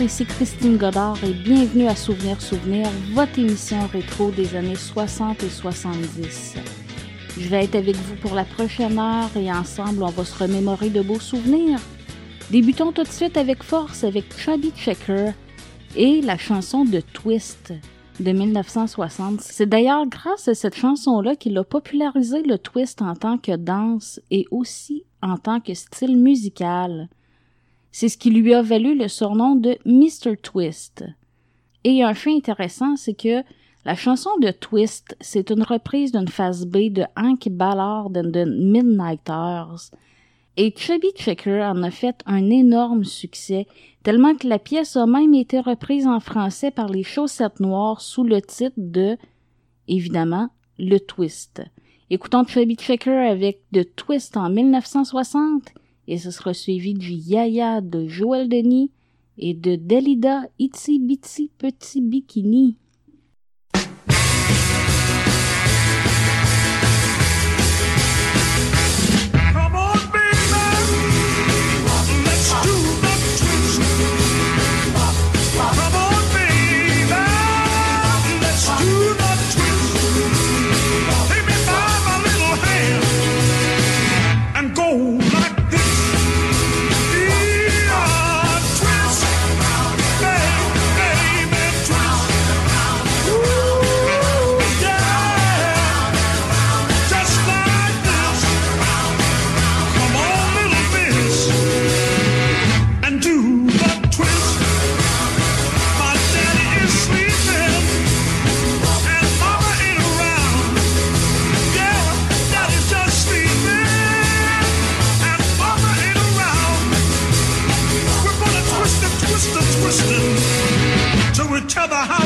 ici Christine Godard et bienvenue à Souvenir Souvenir, votre émission rétro des années 60 et 70. Je vais être avec vous pour la prochaine heure et ensemble on va se remémorer de beaux souvenirs. Débutons tout de suite avec force avec Chubby Checker et la chanson de Twist de 1960. C'est d'ailleurs grâce à cette chanson-là qu'il a popularisé le twist en tant que danse et aussi en tant que style musical. C'est ce qui lui a valu le surnom de Mr. Twist. Et un fait intéressant, c'est que la chanson de Twist, c'est une reprise d'une phase B de Hank Ballard and the Midnighters. Et Chubby Checker en a fait un énorme succès, tellement que la pièce a même été reprise en français par les Chaussettes Noires sous le titre de, évidemment, Le Twist. Écoutons Chubby Checker avec The Twist en 1960 et ce sera suivi du Yaya de Joël Denis et de Delida Itsy Bitsy Petit Bikini. to the.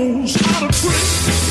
knows how to drink.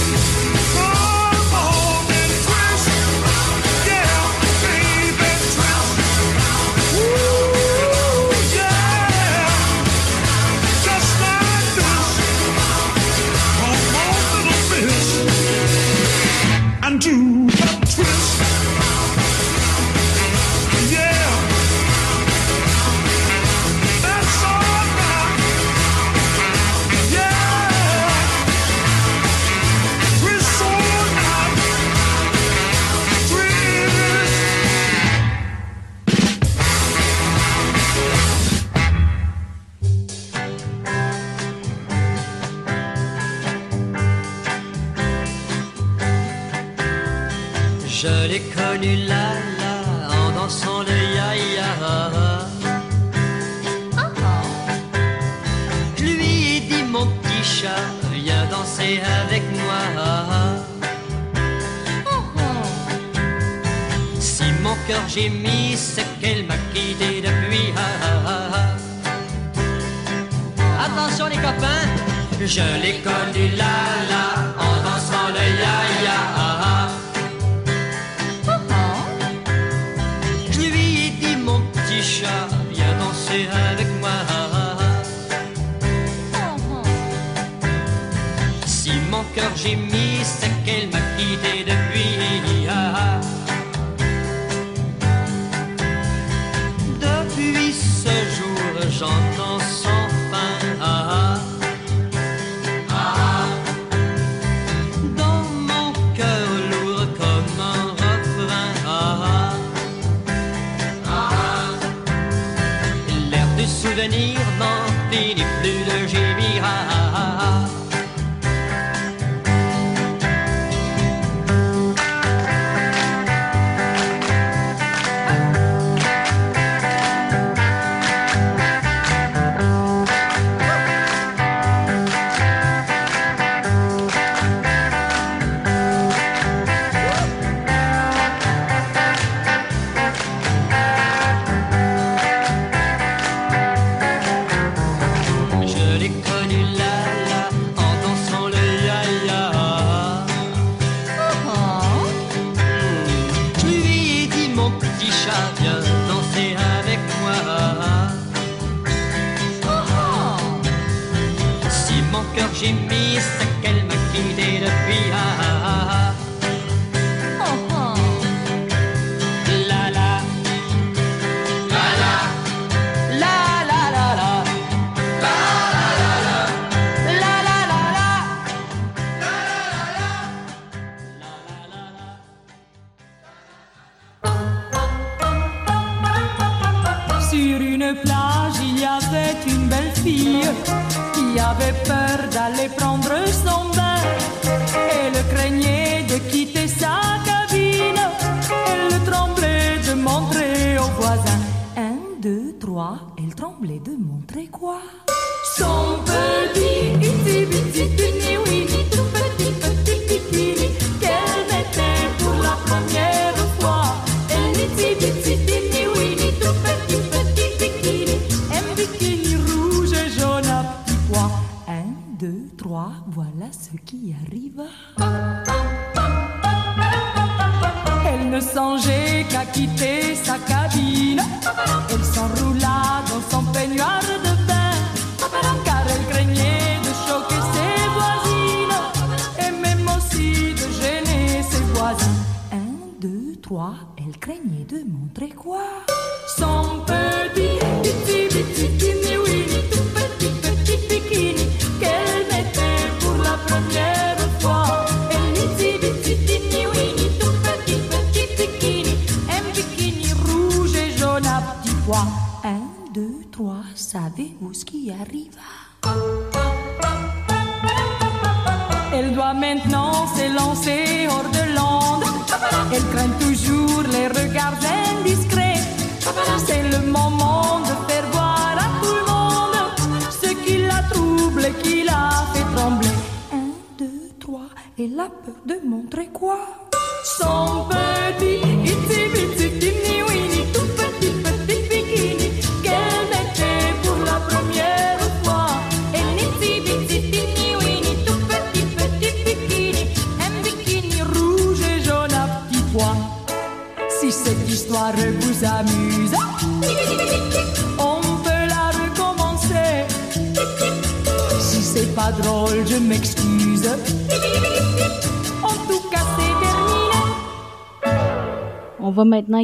de montrer quoi?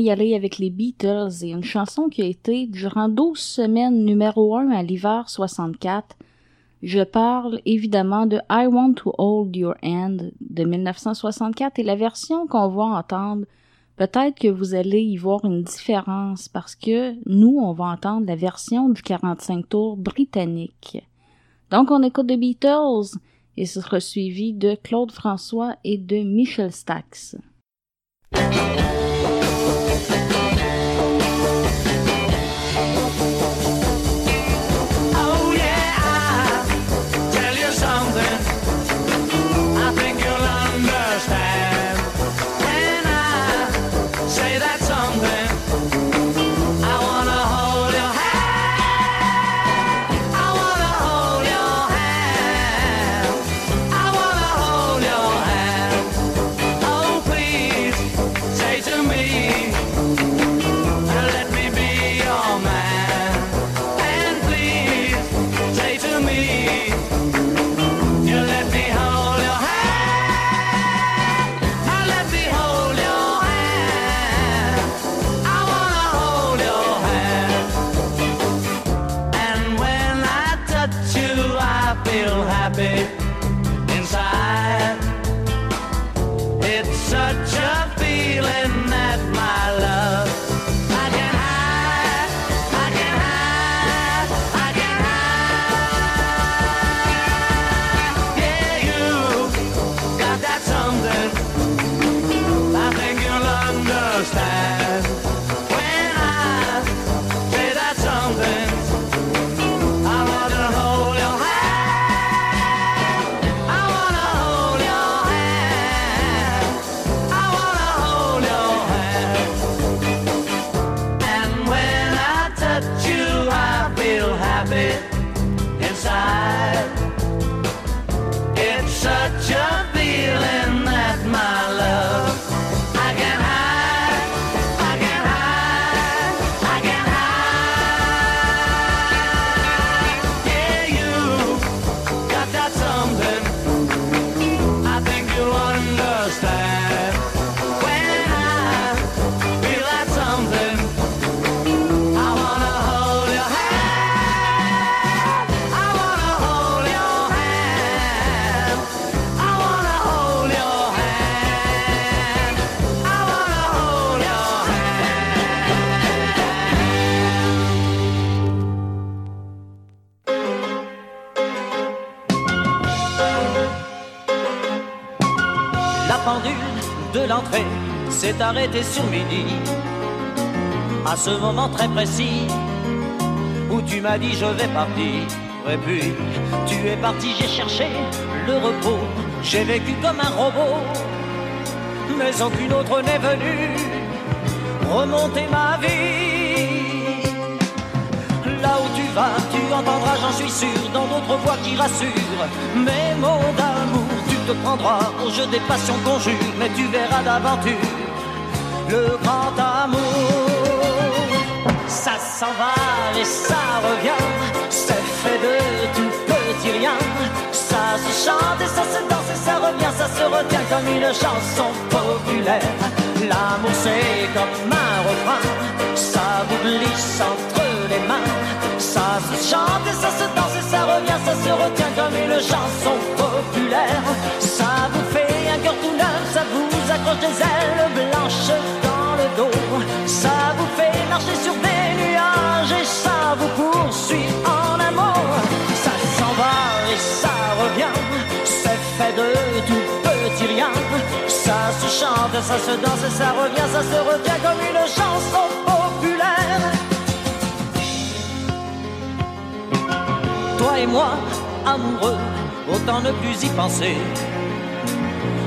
aller avec les Beatles et une chanson qui a été durant 12 semaines numéro 1 à l'hiver 64. Je parle évidemment de I Want to Hold Your Hand de 1964 et la version qu'on va entendre, peut-être que vous allez y voir une différence parce que nous, on va entendre la version du 45 tours britannique. Donc on écoute The Beatles et ce sera suivi de Claude François et de Michel Stax. Sur. À ce moment très précis où tu m'as dit je vais partir. Et puis tu es parti, j'ai cherché le repos. J'ai vécu comme un robot, mais aucune autre n'est venue remonter ma vie. Là où tu vas, tu entendras, j'en suis sûr, dans d'autres voix qui rassurent. Mes mots d'amour, tu te prendras au jeu des passions conjures, mais tu verras d'aventure le grand amour. Ça s'en va et ça revient, c'est fait de tout petit rien. Ça se chante et ça se danse et ça revient, ça se retient comme une chanson populaire. L'amour c'est comme un refrain, ça vous glisse entre les mains. Ça se chante et ça se danse et ça des ailes blanches dans le dos. Ça vous fait marcher sur des nuages et ça vous poursuit en amour. Ça s'en va et ça revient, c'est fait de tout petit rien. Ça se chante, ça se danse et ça revient, ça se retient comme une chanson populaire. Toi et moi, amoureux, autant ne plus y penser.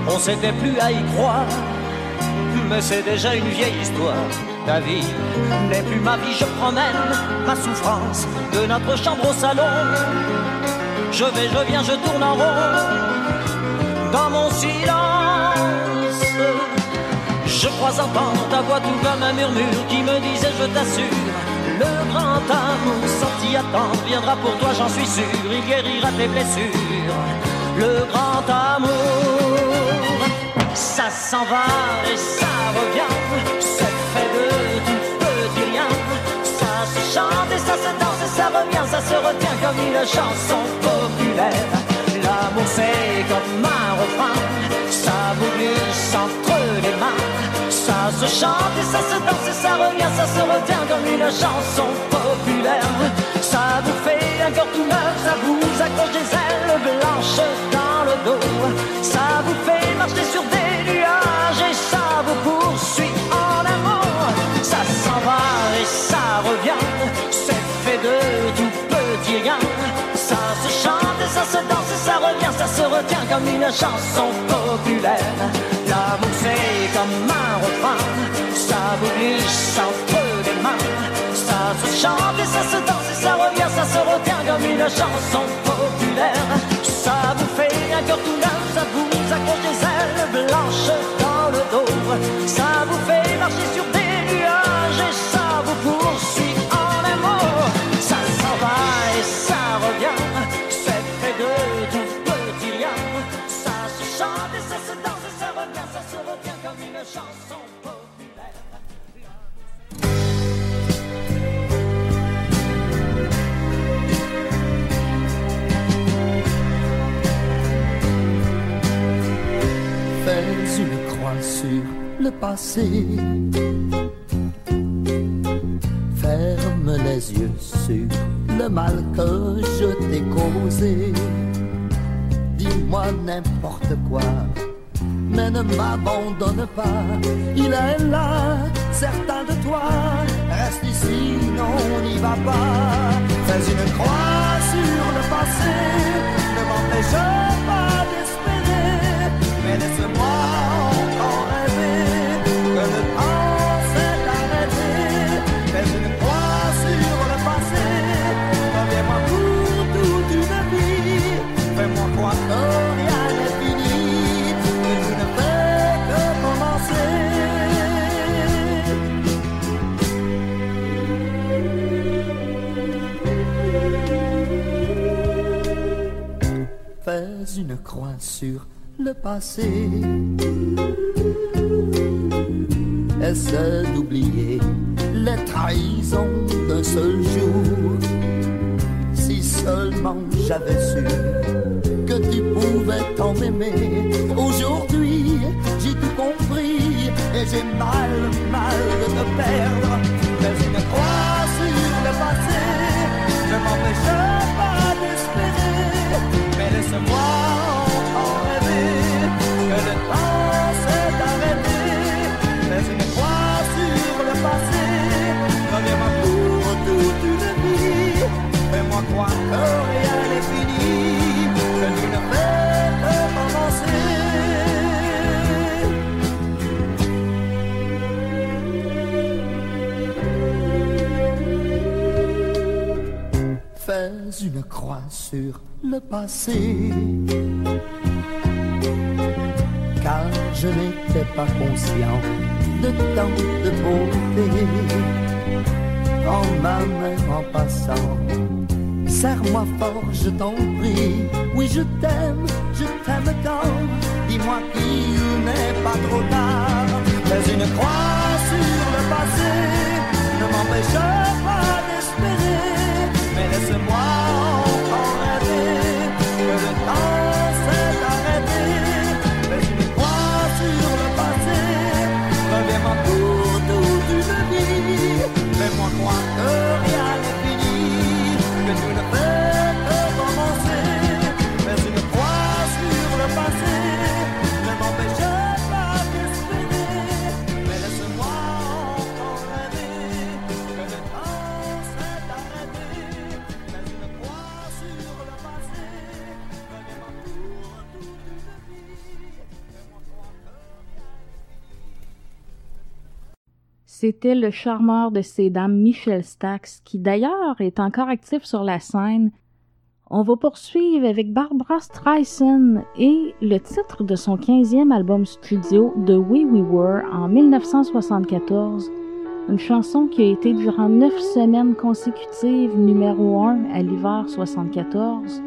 On s'était plus à y croire, mais c'est déjà une vieille histoire. Ta vie n'est plus ma vie, je promène ma souffrance de notre chambre au salon. Je vais, je viens, je tourne en rond dans mon silence. Je crois entendre ta voix tout comme un murmure qui me disait je t'assure. Le grand amour à temps viendra pour toi, j'en suis sûr. Il guérira tes blessures. Le grand amour, ça s'en va et ça revient. C'est fait de tout petit rien. Ça se chante et ça se danse et ça revient, ça se retient comme une chanson populaire. L'amour c'est comme un refrain, ça vous glisse entre les mains. Ça se chante et ça se danse et ça revient, ça se retient comme une chanson populaire. Ça vous fait un cœur tout neuf, ça vous accroche des ailes blanches Ça vous fait marcher sur des nuages et ça vous poursuit en amour. Ça s'en va et ça revient, c'est fait de tout petit rien. Ça se chante et ça se danse et ça revient, ça se retient comme une chanson populaire. L'amour c'est comme un refrain, ça vous glisse entre les mains. Ça se chante et ça se danse et ça revient, ça se retient comme une chanson populaire. Ailes blanches le passé. Ferme les yeux sur le mal que je t'ai causé. Dis-moi n'importe quoi, mais ne m'abandonne pas. Il est là, certain de toi. Reste ici, non, n'y va pas. Fais une croix une croix sur le passé. Essaie d'oublier les trahisons d'un seul jour? Si seulement j'avais su que tu pouvais tant m'aimer. Aujourd'hui, j'ai tout compris et j'ai mal, mal de te perdre. Mais une croix sur le passé ne m'empêche une croix sur le passé. Car je n'étais pas conscient de tant de beauté. En ma main en passant, serre-moi fort, je t'en prie. Oui, je t'aime, je t'aime tant. Dis-moi qu'il n'est pas trop tard. Mais une croix sur le passé ne m'empêche pas d'espérer. Mais laisse-moi C'était le charmeur de ces dames Michel Stax, qui d'ailleurs est encore actif sur la scène. On va poursuivre avec Barbara Streisand et le titre de son 15e album studio The Way We Were en 1974, une chanson qui a été durant neuf semaines consécutives numéro 1 à l'hiver 74.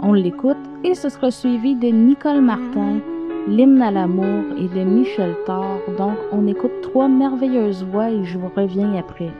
On l'écoute et ce sera suivi de Nicole Martin, L'hymne à l'amour et de Michel Thor. Donc on écoute trois merveilleuses voix et je vous reviens après.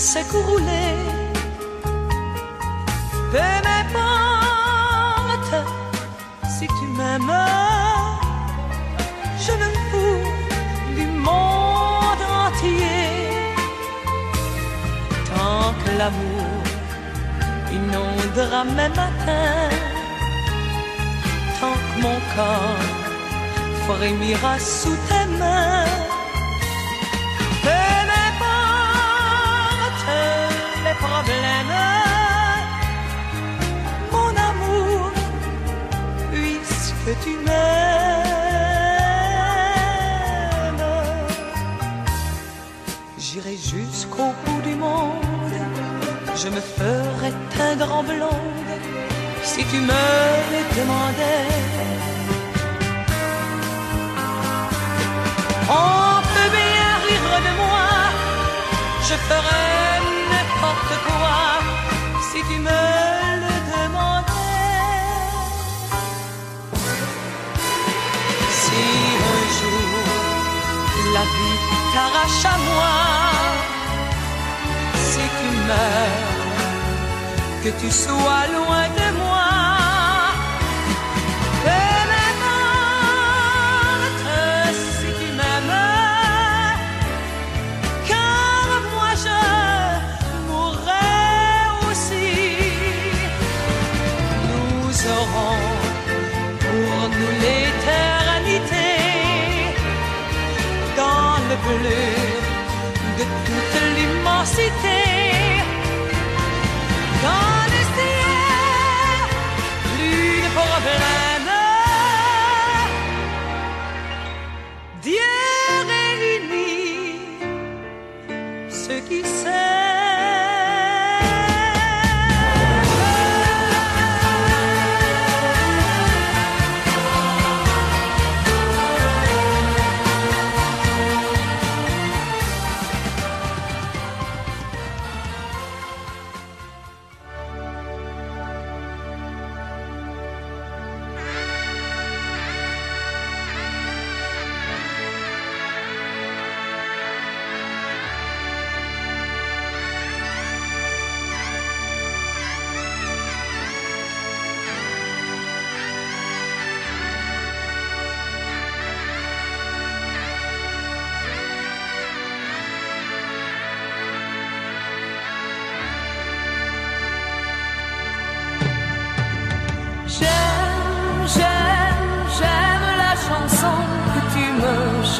S'écrouler. Peu m'importe si tu m'aimes, je me fous du monde entier. Tant que l'amour inondera mes matins, tant que mon corps frémira sous tes tu m'aimes. J'irai jusqu'au bout du monde, je me ferai teindre en blonde si tu me le demandais. On peut bien rire de moi, je ferai n'importe quoi si tu me la vie t'arrache à moi, si tu meurs, que tu sois loin de de toute l'immensité.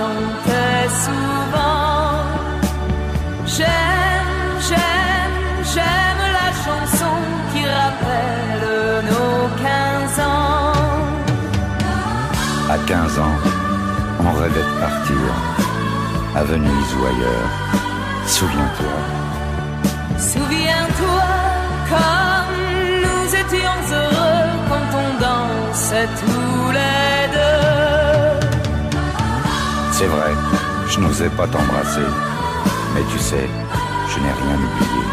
Chantais souvent. J'aime, j'aime, j'aime la chanson qui rappelle nos 15 ans. À 15 ans, on rêvait de partir, à Venise ou ailleurs. Souviens-toi, Souviens-toi comme nous étions heureux quand on dansait tous les c'est vrai, je n'osais pas t'embrasser. Mais tu sais, je n'ai rien oublié.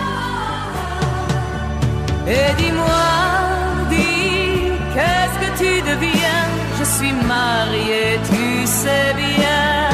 Et dis-moi, dis, qu'est-ce que tu deviens? Je suis marié, tu sais bien.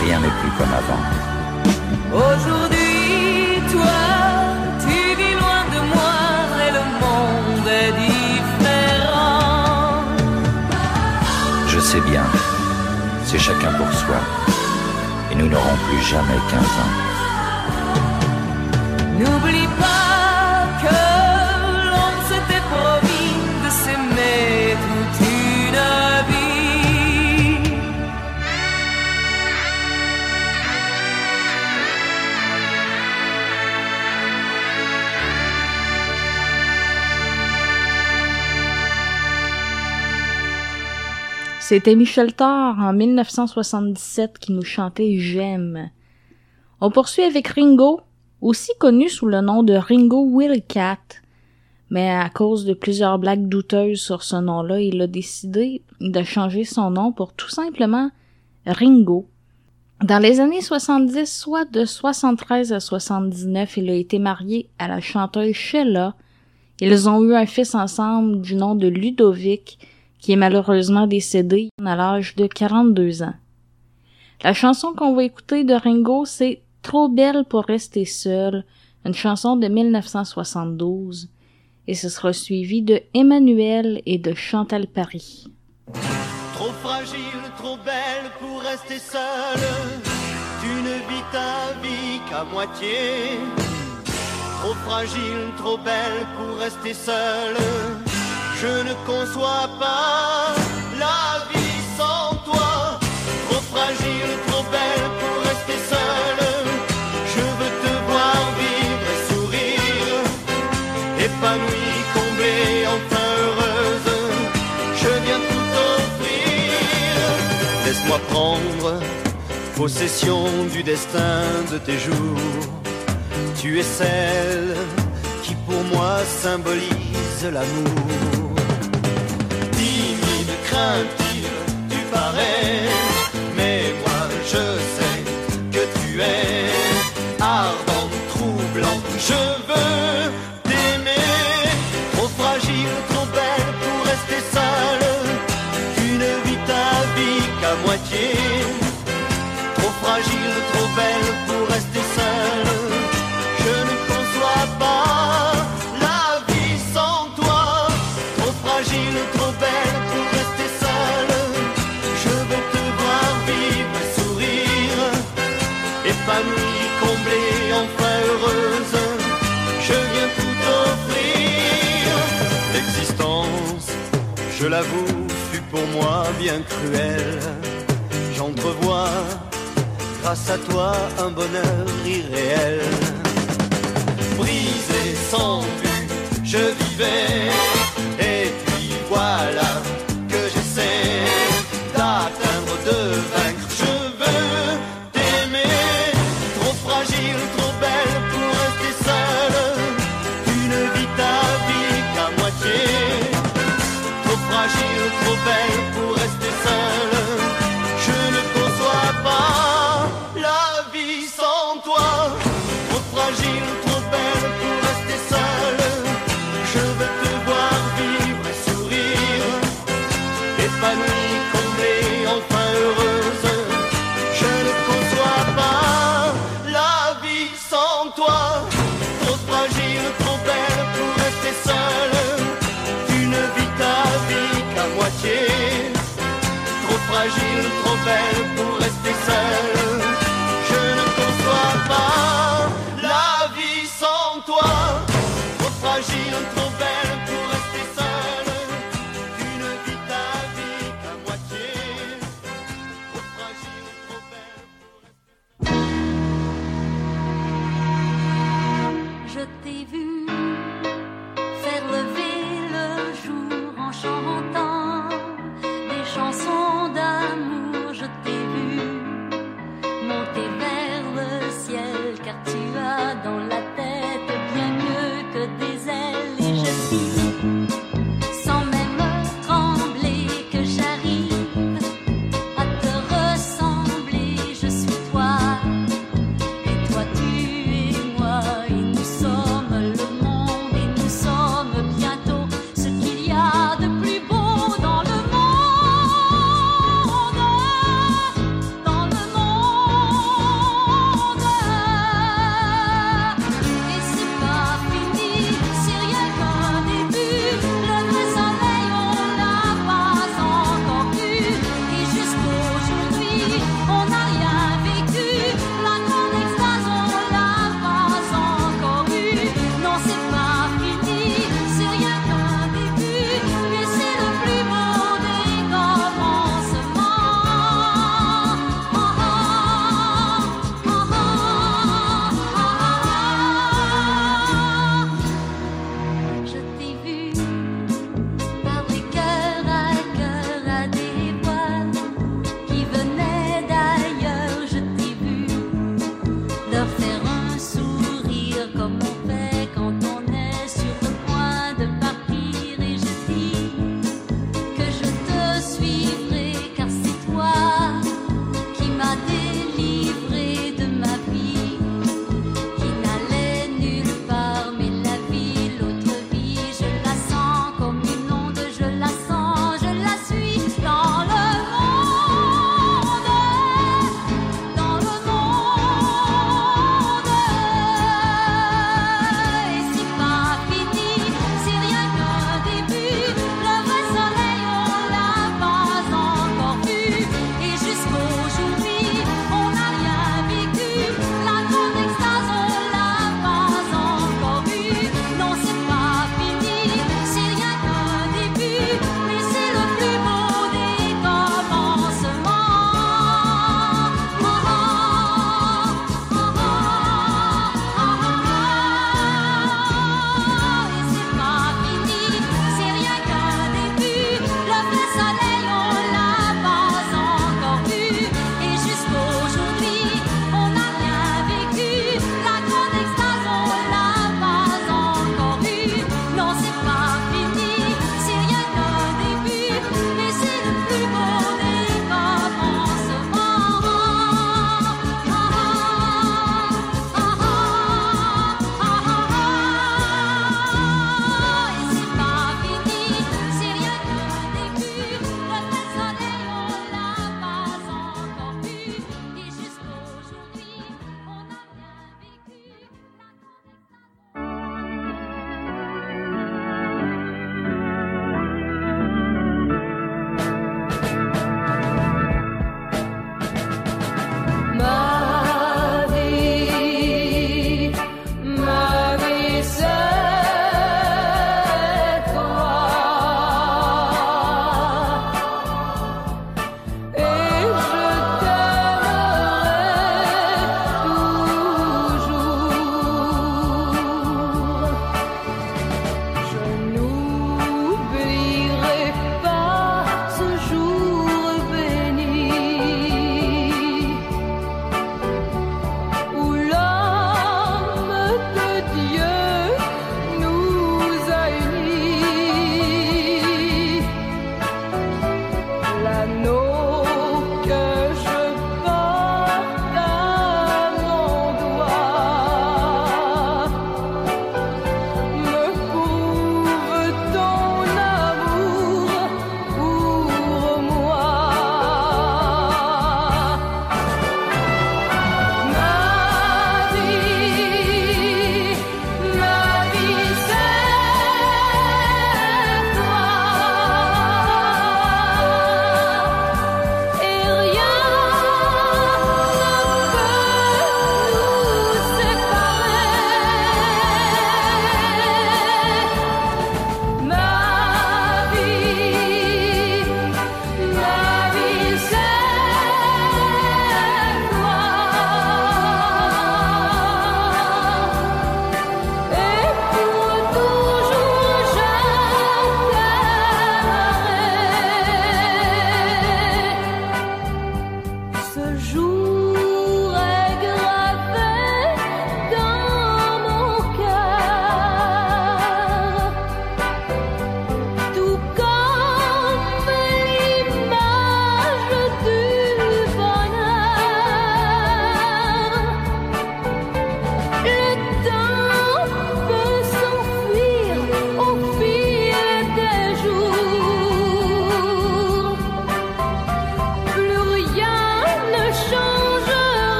Rien n'est plus comme avant. Aujourd'hui, toi, tu vis loin de moi et le monde est différent. Je sais bien, c'est chacun pour soi. Et nous n'aurons plus jamais 15 ans. C'était Michel Thor en 1977 qui nous chantait J'aime. On poursuit avec Ringo, aussi connu sous le nom de Ringo Willcat. Mais à cause de plusieurs blagues douteuses sur ce nom-là, il a décidé de changer son nom pour tout simplement Ringo. Dans les années 70, soit de 73 à 79, il a été marié à la chanteuse Sheila. Ils ont eu un fils ensemble du nom de Ludovic, qui est malheureusement décédé à l'âge de 42 ans. La chanson qu'on va écouter de Ringo, c'est Trop belle pour rester seule, une chanson de 1972, et ce sera suivi de Emmanuel et de Chantal Paris. Trop fragile, trop belle pour rester seule. Tu ne vis ta vie qu'à moitié. Trop fragile, trop belle pour rester seule. Je ne conçois pas la vie sans toi. Trop fragile, trop belle pour rester seule. Je veux te voir vivre et sourire. Épanouie, comblée, enfin heureuse. Je viens tout offrir. Laisse-moi prendre possession du destin de tes jours. Tu es celle qui pour moi symbolise l'amour. Tu parais, mais moi je sais que tu es ardente, troublante. Je veux t'aimer, trop fragile, trop belle pour rester seule. Tu ne vis ta vie qu'à moitié. Trop fragile, trop belle je l'avoue, fut pour moi bien cruelle. J'entrevois, grâce à toi, un bonheur irréel. Brisé, sans but, je vivais. Et puis voilà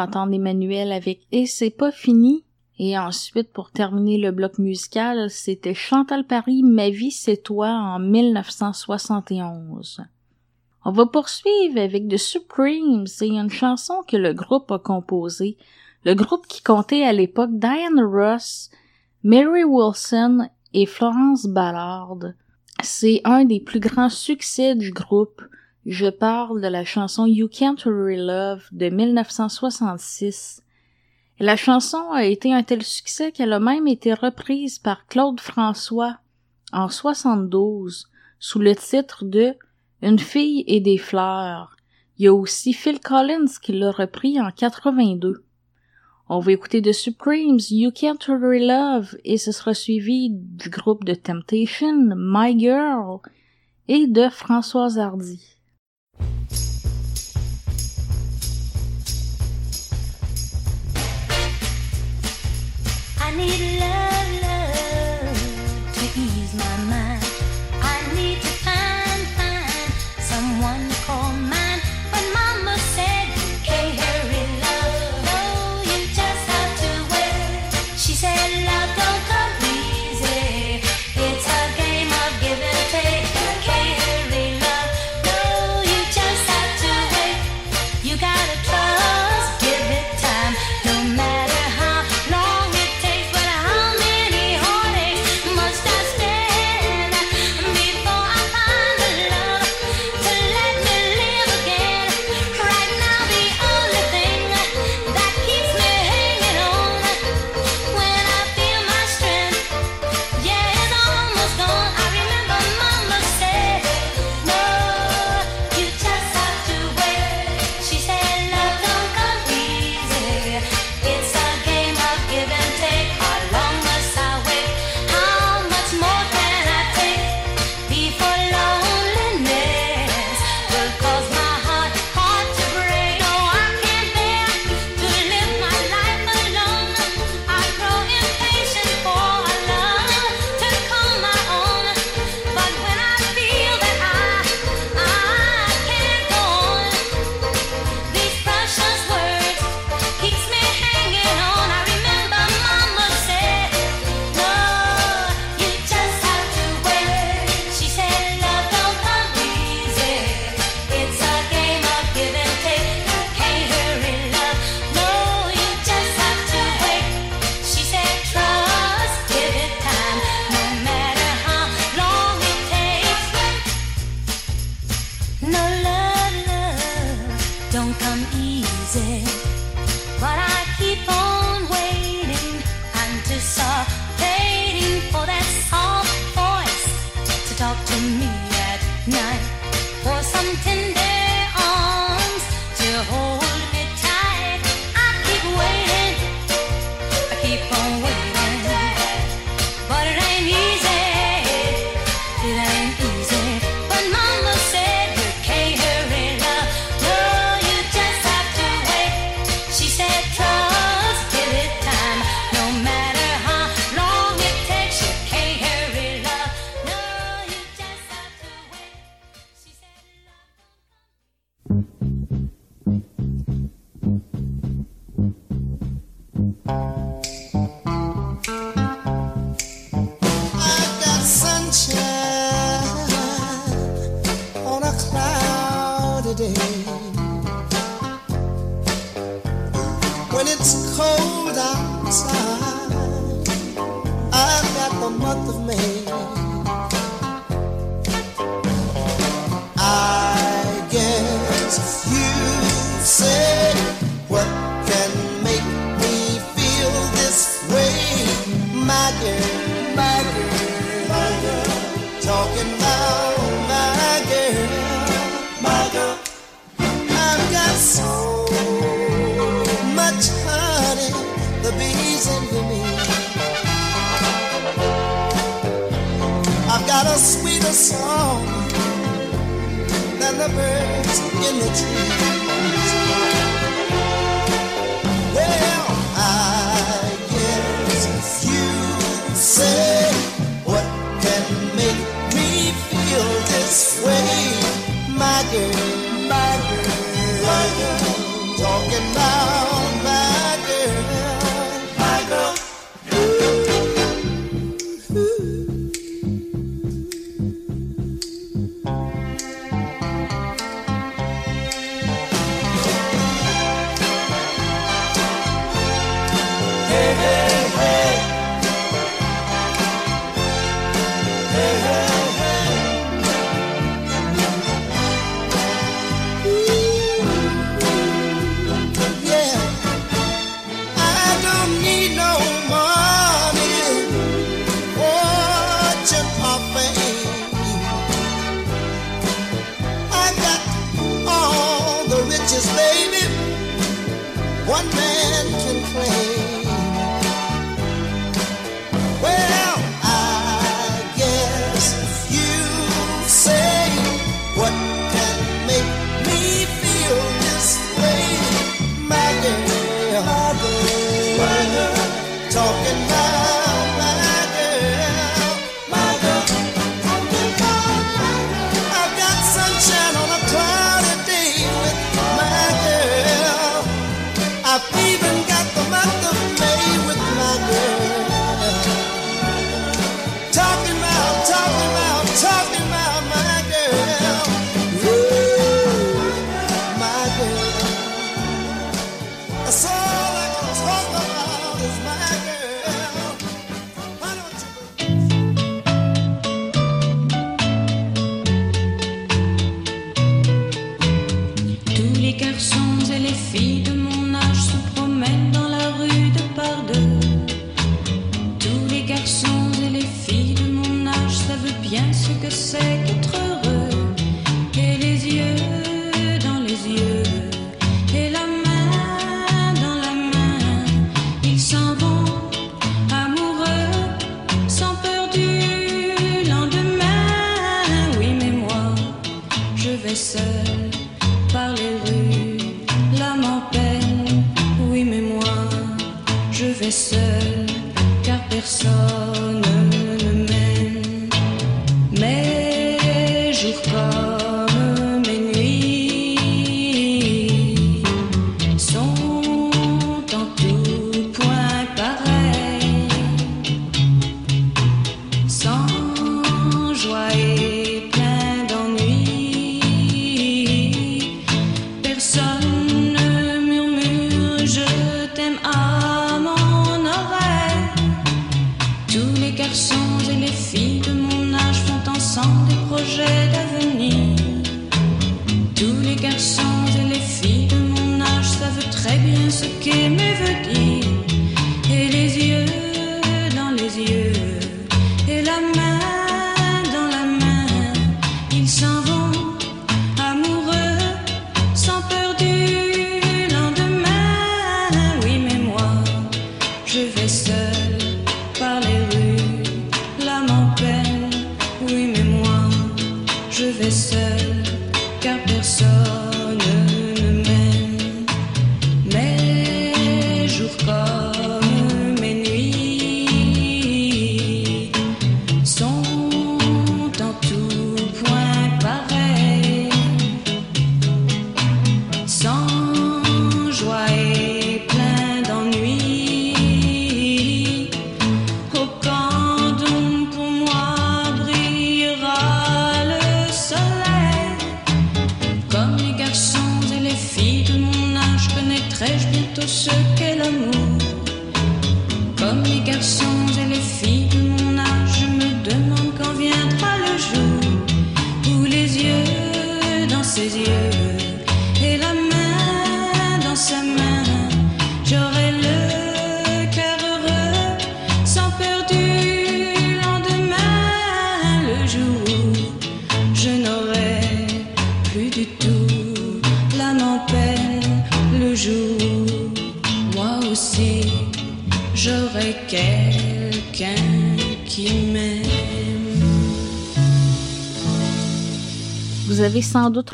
d'entendre Emmanuel avec Et c'est pas fini. Et ensuite, pour terminer le bloc musical, c'était Chantal Paris, Ma vie c'est toi en 1971. On va poursuivre avec The Supremes et une chanson que le groupe a composée. Le groupe qui comptait à l'époque Diane Ross, Mary Wilson et Florence Ballard. C'est un des plus grands succès du groupe. Je parle de la chanson You Can't Really Love de 1966. La chanson a été un tel succès qu'elle a même été reprise par Claude François en 72 sous le titre de Une fille et des fleurs. Il y a aussi Phil Collins qui l'a repris en 82. On va écouter The Supremes, You Can't Really Love, et ce sera suivi du groupe de Temptation, My Girl, et de Françoise Hardy. I need love.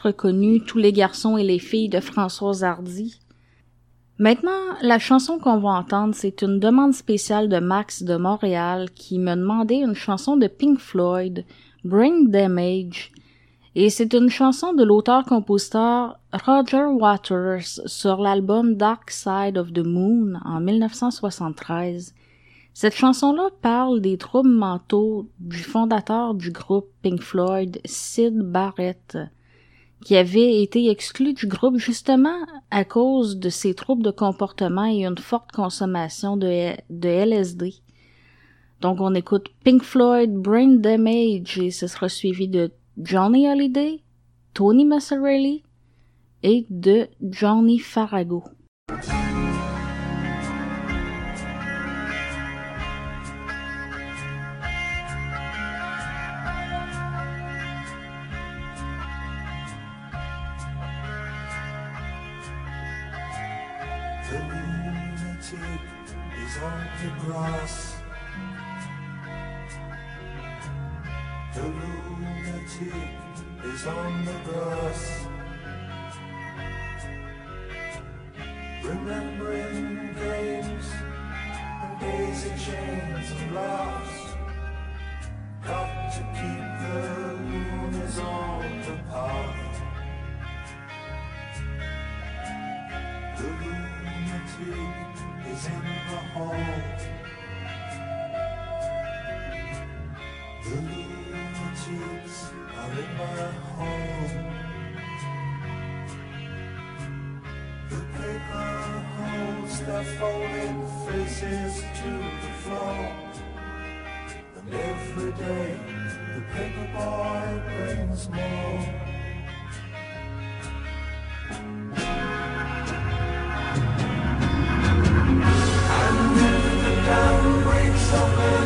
reconnu Tous les garçons et les filles de Françoise Hardy. Maintenant, la chanson qu'on va entendre, c'est une demande spéciale de Max de Montréal qui me demandait une chanson de Pink Floyd, Brain Damage, et c'est une chanson de l'auteur-compositeur Roger Waters sur l'album Dark Side of the Moon en 1973. Cette chanson-là parle des troubles mentaux du fondateur du groupe Pink Floyd, Sid Barrett qui avait été exclu du groupe justement à cause de ses troubles de comportement et une forte consommation de, de LSD. Donc on écoute Pink Floyd, Brain Damage et ce sera suivi de Johnny Holiday, Tony Massarelli et de Johnny Farago. Rolling faces to the floor. And every day the paper boy brings more. And then the dam breaks open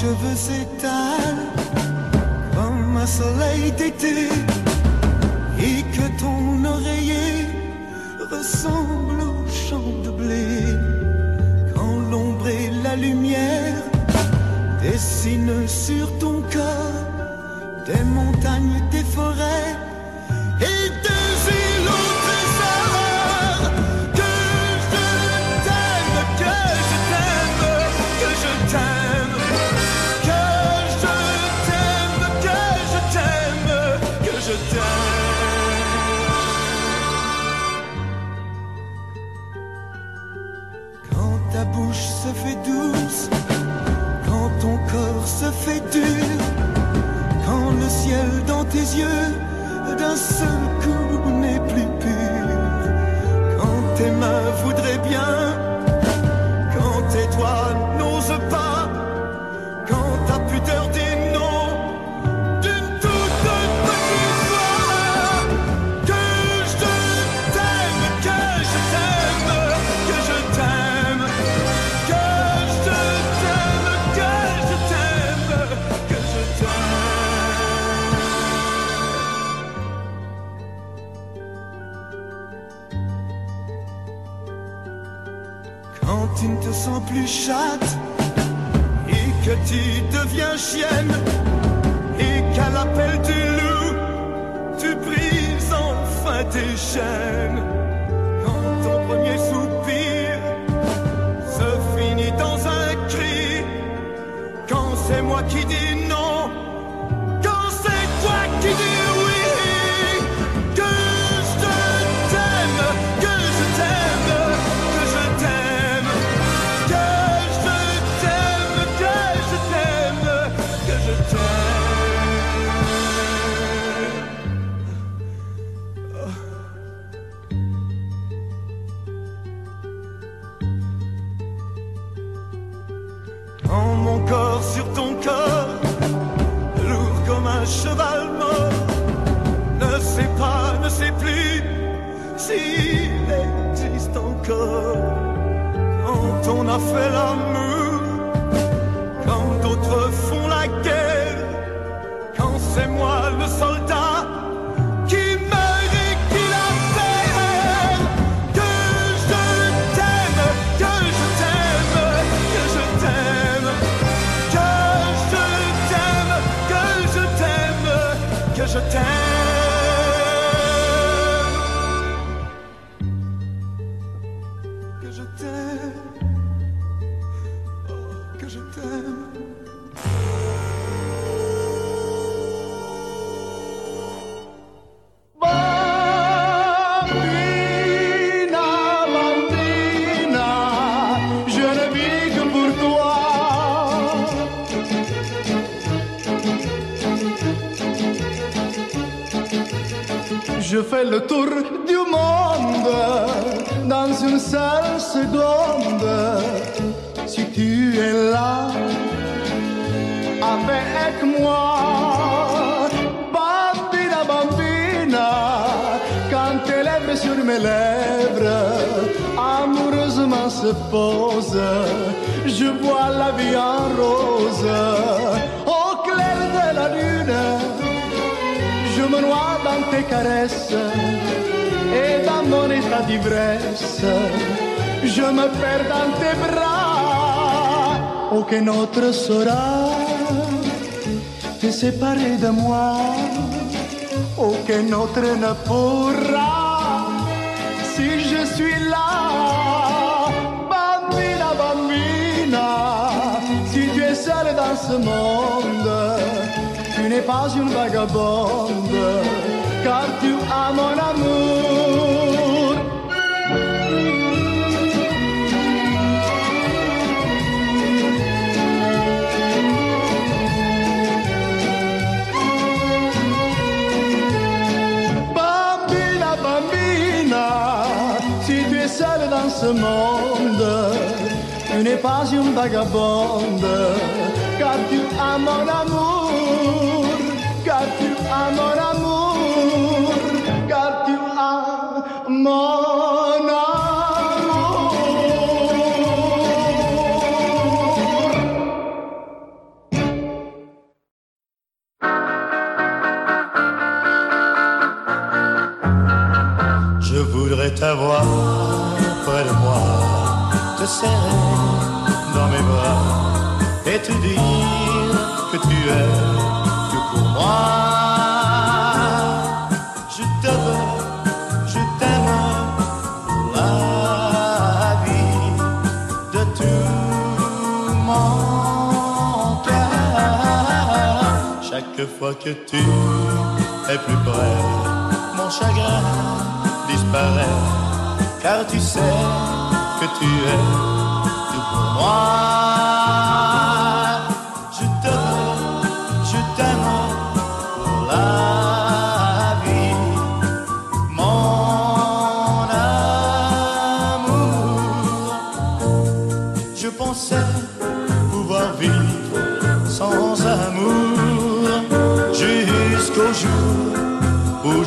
cheveux s'étalent comme un soleil d'été et que ton oreiller ressemble au champ de blé quand l'ombre et la lumière dessinent sur ton corps des montagnes, des forêts. Fais le tour du monde dans une seule seconde. Si tu es là avec moi, bambina, bambina, quand tes lèvres sur mes lèvres amoureusement se posent, je vois la vie en rose dans tes caresses et dans mon état d'ivresse, je me perds dans tes bras. Aucun autre saura te séparer de moi. Aucun autre ne pourra si je suis là. Bambina, bambina, si tu es seule dans ce monde, n'es pas une vagabonde, car tu as mon amour. Bambina, bambina, si tu es seule dans ce monde, tu n'es pas une vagabonde, car tu as mon amour, que tu es tout pour moi. Je te veux, je t'aime pour la vie de tout mon cœur. Chaque fois que tu es plus près, mon chagrin disparaît, car tu sais que tu es tout pour moi.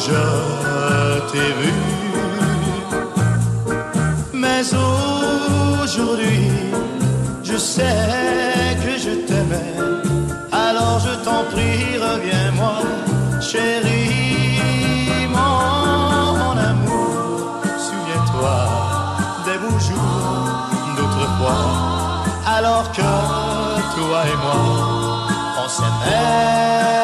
Je t'ai vu. Mais aujourd'hui, je sais que je t'aimais. Alors je t'en prie, reviens-moi, chérie, mon amour. Souviens-toi des beaux jours fois, alors que toi et moi, on s'aimait.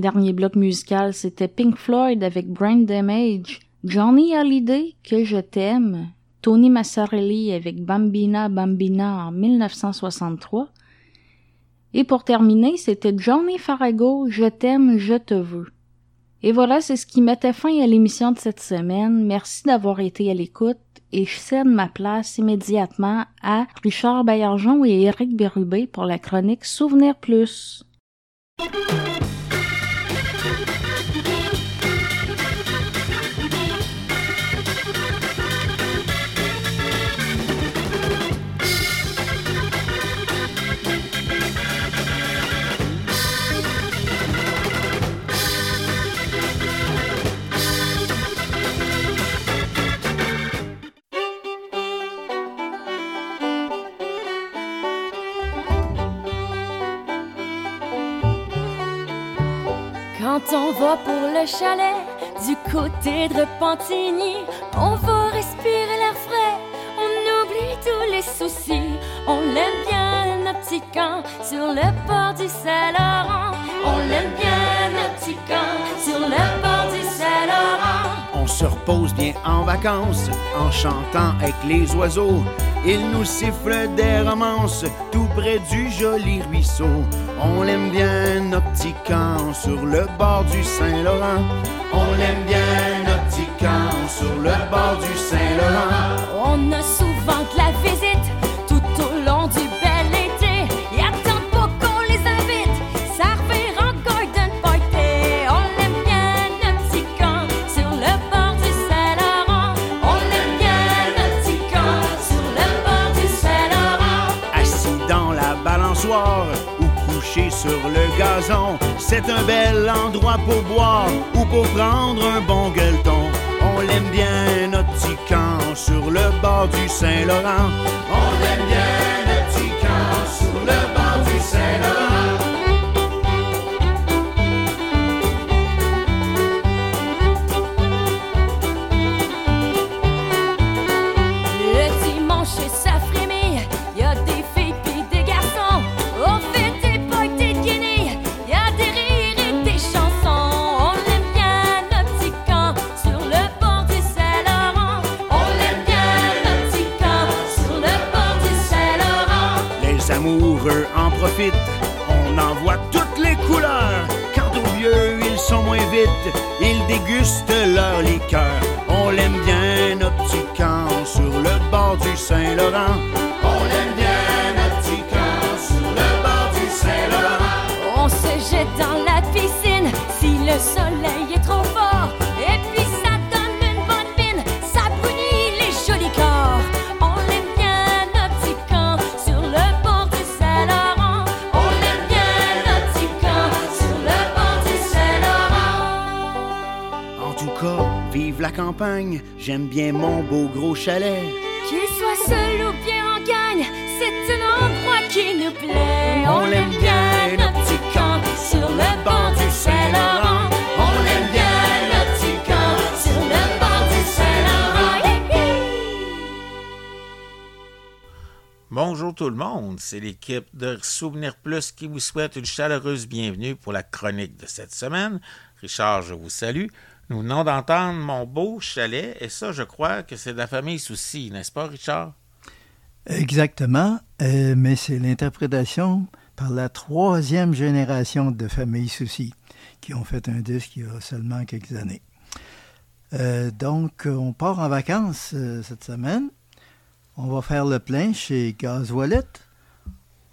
Dernier bloc musical, c'était Pink Floyd avec Brain Damage, Johnny Hallyday, Que je t'aime, Tony Massarelli avec Bambina Bambina en 1963. Et pour terminer, c'était Johnny Farago, Je t'aime, je te veux. Et voilà, c'est ce qui mettait fin à l'émission de cette semaine. Merci d'avoir été à l'écoute et je cède ma place immédiatement à Richard Baillargeon et Éric Bérubé pour la chronique Souvenir Plus. Va pour le chalet du côté de Repentigny, on va respirer l'air frais, on oublie tous les soucis. On l'aime bien, notre petit sur le bord du Saint-Laurent. On l'aime bien, notre petit sur le. On se repose bien en vacances en chantant avec les oiseaux. Ils nous sifflent des romances tout près du joli ruisseau. On l'aime bien, notre sur le bord du Saint-Laurent. On l'aime bien, notre sur le bord du Saint-Laurent. C'est un bel endroit pour boire ou pour prendre un bon gueuleton. On l'aime bien, notre petit camp sur le bord du Saint-Laurent. On l'aime bien, on en voit toutes les couleurs. Quant aux vieux, ils sont moins vite, ils dégustent leur liqueur. On l'aime bien, notre petit sur le bord du Saint-Laurent. On l'aime bien, notre petit sur le bord du Saint-Laurent. On se jette dans la piscine si le soleil campagne, j'aime bien mon beau gros chalet. Qu'il soit seul ou bien en gagne, c'est un endroit qui nous plaît. On l'aime bien, notre petit camp, sur le bord du Saint-Laurent. On l'aime bien, notre petit camp, sur le bord du Saint-Laurent. Bonjour tout le monde, c'est l'équipe de Souvenir Plus qui vous souhaite une chaleureuse bienvenue pour la chronique de cette semaine. Richard, je vous salue. Nous venons d'entendre Mon beau chalet, et ça, je crois que c'est de la famille Souci, n'est-ce pas, Richard? Exactement, euh, mais c'est l'interprétation par la troisième génération de Famille Souci, qui ont fait un disque il y a seulement quelques années. Euh, donc, on part en vacances euh, cette semaine. On va faire le plein chez Gaz Wallet.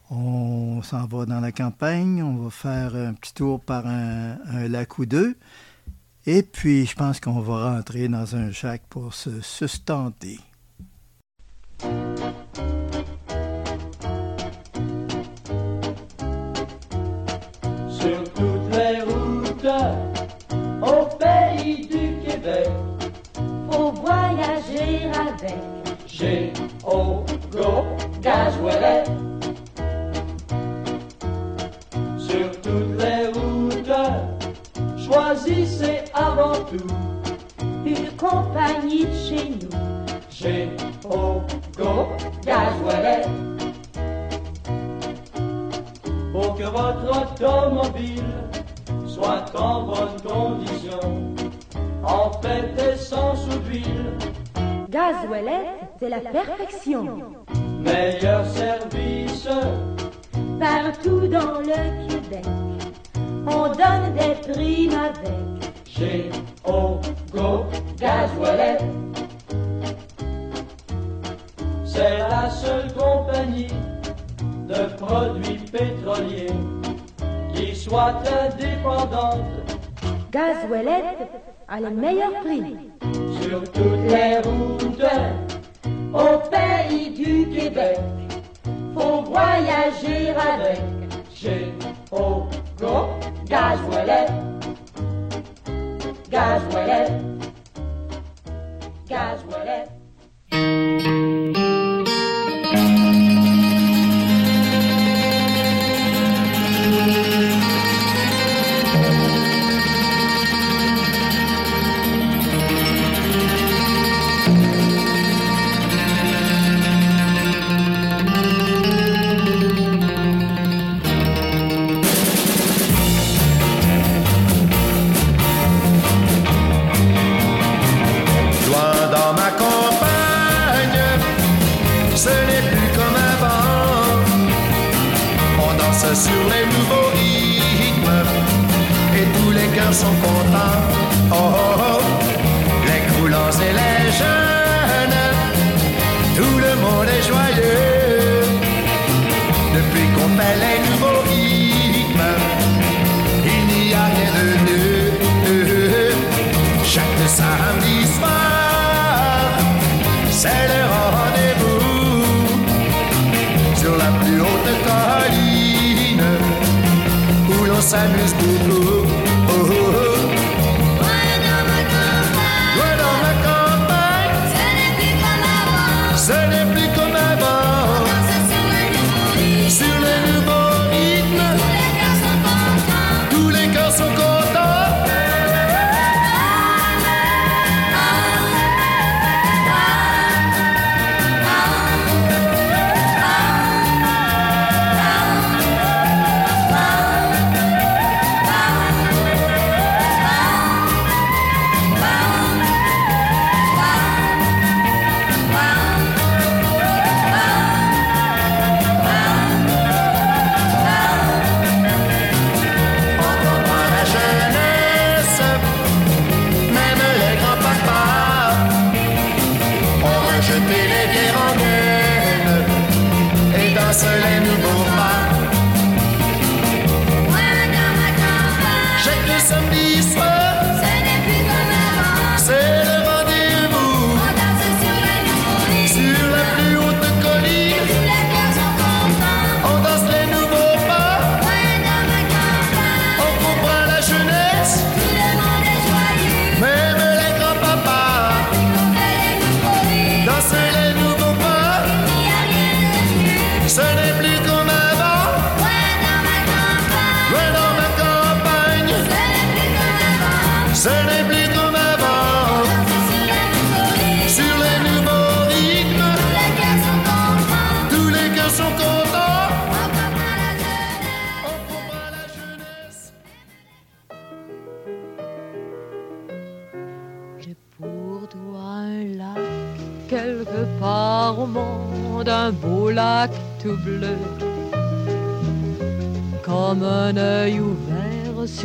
On s'en va dans la campagne. On va faire un petit tour par un, un lac ou deux. Et puis, je pense qu'on va rentrer dans un chac pour se sustenter. Sur toutes les routes au pays du Québec, Faut voyager avec Go. C'est la perfection. Meilleur service, Partout dans le Québec, on donne des primes avec. G O Go Gasoilette. C'est la seule compagnie de produits pétroliers qui soit indépendante Gasoilette a les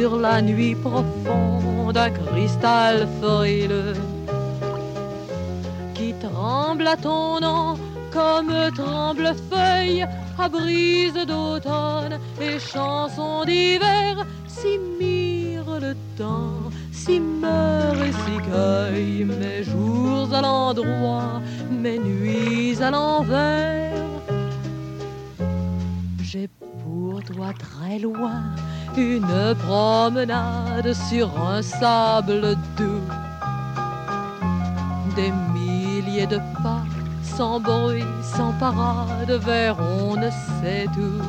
sur la nuit profonde, un cristal frileux qui tremble à ton nom comme tremble feuille à brise d'automne et chansons d'hiver si mire le temps, si meurt et si cueille mes jours à l'endroit, mes nuits à l'envers. J'ai pour toi très loin une promenade sur un sable doux, des milliers de pas sans bruit, sans parade, vers on ne sait où.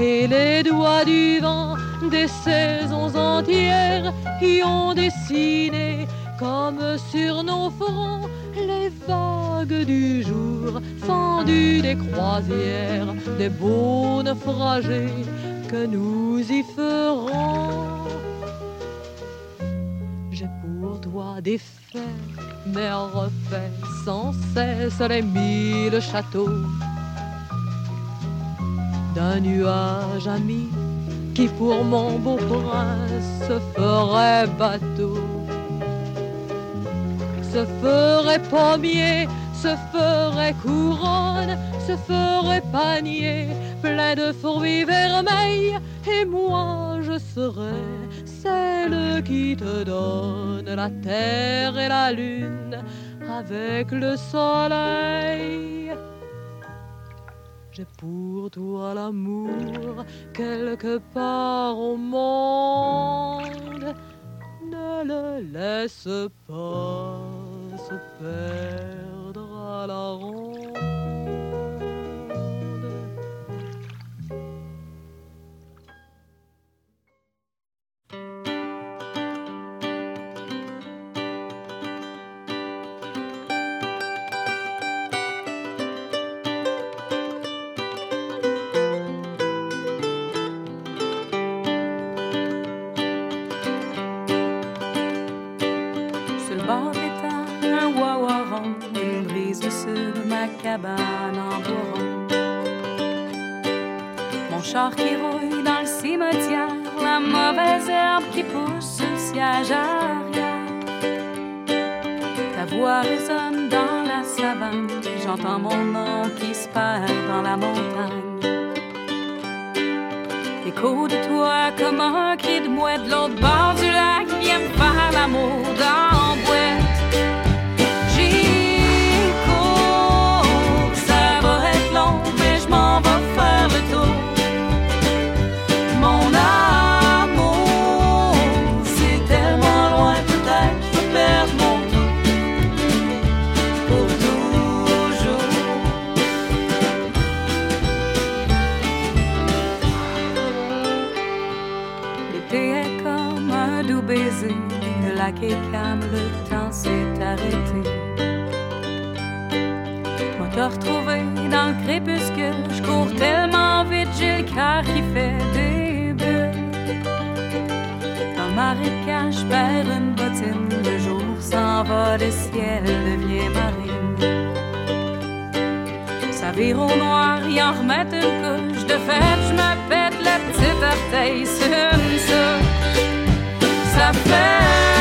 Et les doigts du vent des saisons entières y ont dessiné, comme sur nos fronts, les vagues du jour, fendues des croisières, des beaux naufragés que nous y ferons. J'ai pour toi des faits mais sans cesse les mille châteaux d'un nuage ami qui pour mon beau prince ferait bateau, se ferait pommier, se ferait couronne, se ferait panier plein de fruits vermeils, et moi je serais celle qui te donne la terre et la lune avec le soleil. J'ai pour toi l'amour quelque part au monde. Ne le laisse pas perdre à la ronde. J'entends mon nom qui se perd dans la montagne. Crépuscule, je cours tellement vite, j'ai le cœur qui fait des bulles. Dans le marécage, je perds une bottine, le jour s'en va, le ciel devient marine. Ça vire au noir, y en remettent une couche. De fait, je me pète le petit orteil une. Ça fait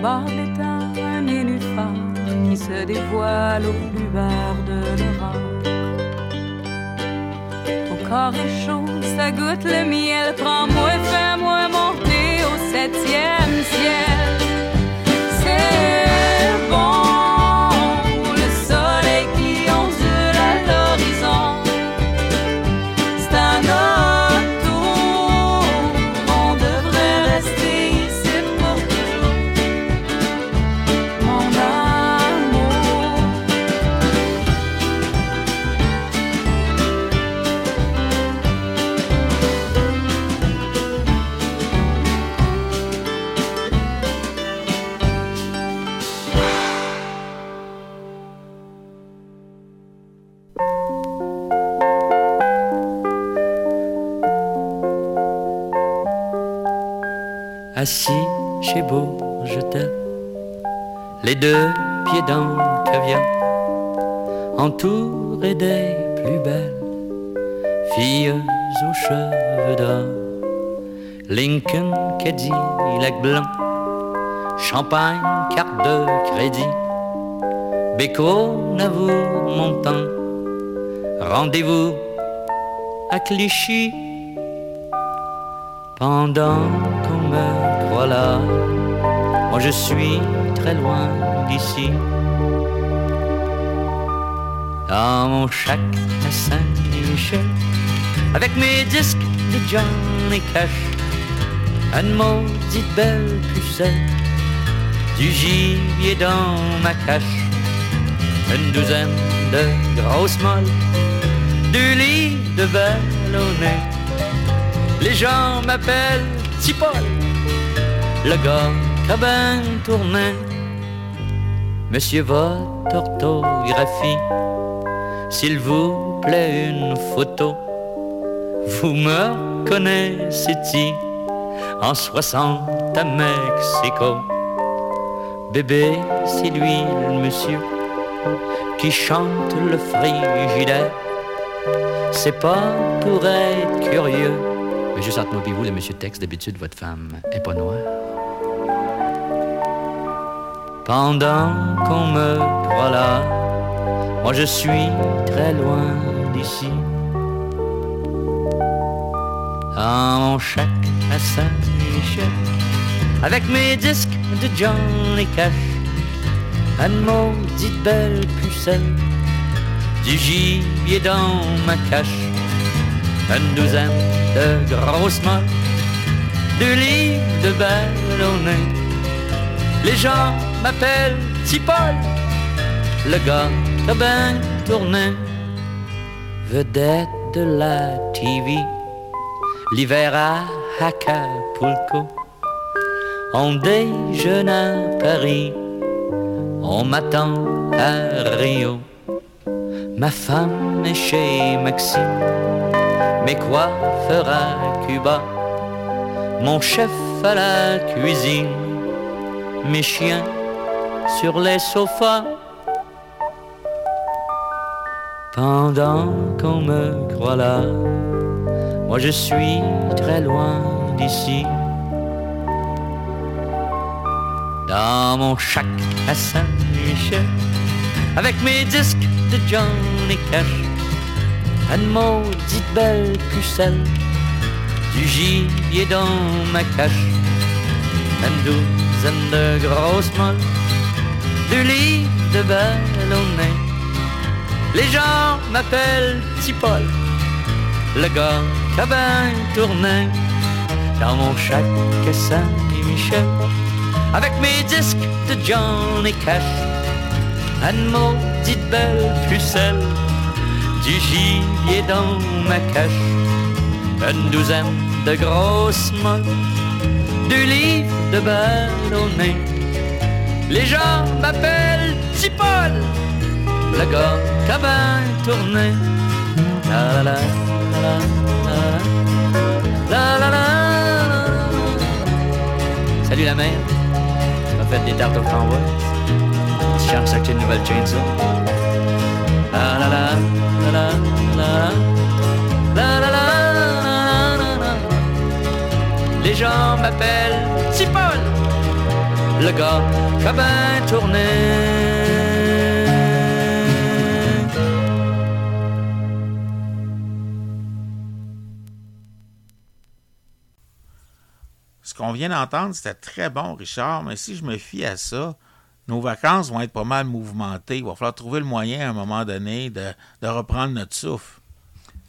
bord l'état, un nénuphar qui se dévoile au plus bas de l'aurore. Au corps est chaud, ça goûte le miel, prends-moi, fais-moi monter au septième ciel. Assis chez Bourgetel, les deux pieds dans le caviar, entouré des plus belles filles aux cheveux d'or. Lincoln, Cadillac blanc, champagne, carte de crédit, Béco, Navour, Montant, rendez-vous à Clichy. Pendant qu'on me croit là, moi je suis très loin d'ici. Dans mon chac à Saint-Michel, avec mes disques de Johnny Cash, une maudite belle pucelle, du gibier dans ma cache, une douzaine de grosses molles, du lit de ballonnet. Les gens m'appellent Tipol, le gars cabane tournait. Monsieur votre orthographie, s'il vous plaît une photo, vous me connaissez-y en 60 à Mexico. Bébé, c'est lui le monsieur qui chante le frigidaire. C'est pas pour être curieux. Mais juste entre et vous, le monsieur texte, d'habitude, votre femme est pas noire. Pendant qu'on me croit là, moi je suis très loin d'ici. Dans mon chac à Saint-Michel, avec mes disques de Johnny Cash, une maudite belle pucelle, du gibier dans ma cache, une douzaine de grosses molles, du lit de ballonnet. Les gens m'appellent Tipol, le gars a bien tourné, vedette de la TV, l'hiver à Acapulco. On déjeune à Paris, on m'attend à Rio. Ma femme est chez Maxime, mes coiffeurs à Cuba, mon chef à la cuisine, mes chiens sur les sofas. Pendant qu'on me croit là, moi je suis très loin d'ici. Dans mon chac à Saint-Michel, avec mes disques de Johnny Cash, une maudite belle pucelle, du gibier dans ma cache, une douzaine de grosses molles, du lit de ballonnet. Les gens m'appellent Tipol, le gars bien tourné dans mon chac à Saint-Michel, avec mes disques de Johnny Cash, une maudite belle pucelle, du gibier dans ma cache, une douzaine de grosses molles, du livre de ballonnet. Les gens m'appellent Tipol, le gars qui a bien tourné. La la la la la la la la Salut la mère, tu m'as fait des tartes aux framboises. Tu cherches acheter une nouvelle chainsaw. La la la la la la la la la la la la Les gens m'appellent Tipol, le gars qui a bien qu'on vient d'entendre, c'était très bon, Richard, mais si je me fie à ça, nos vacances vont être pas mal mouvementées. Il va falloir trouver le moyen à un moment donné de, reprendre notre souffle.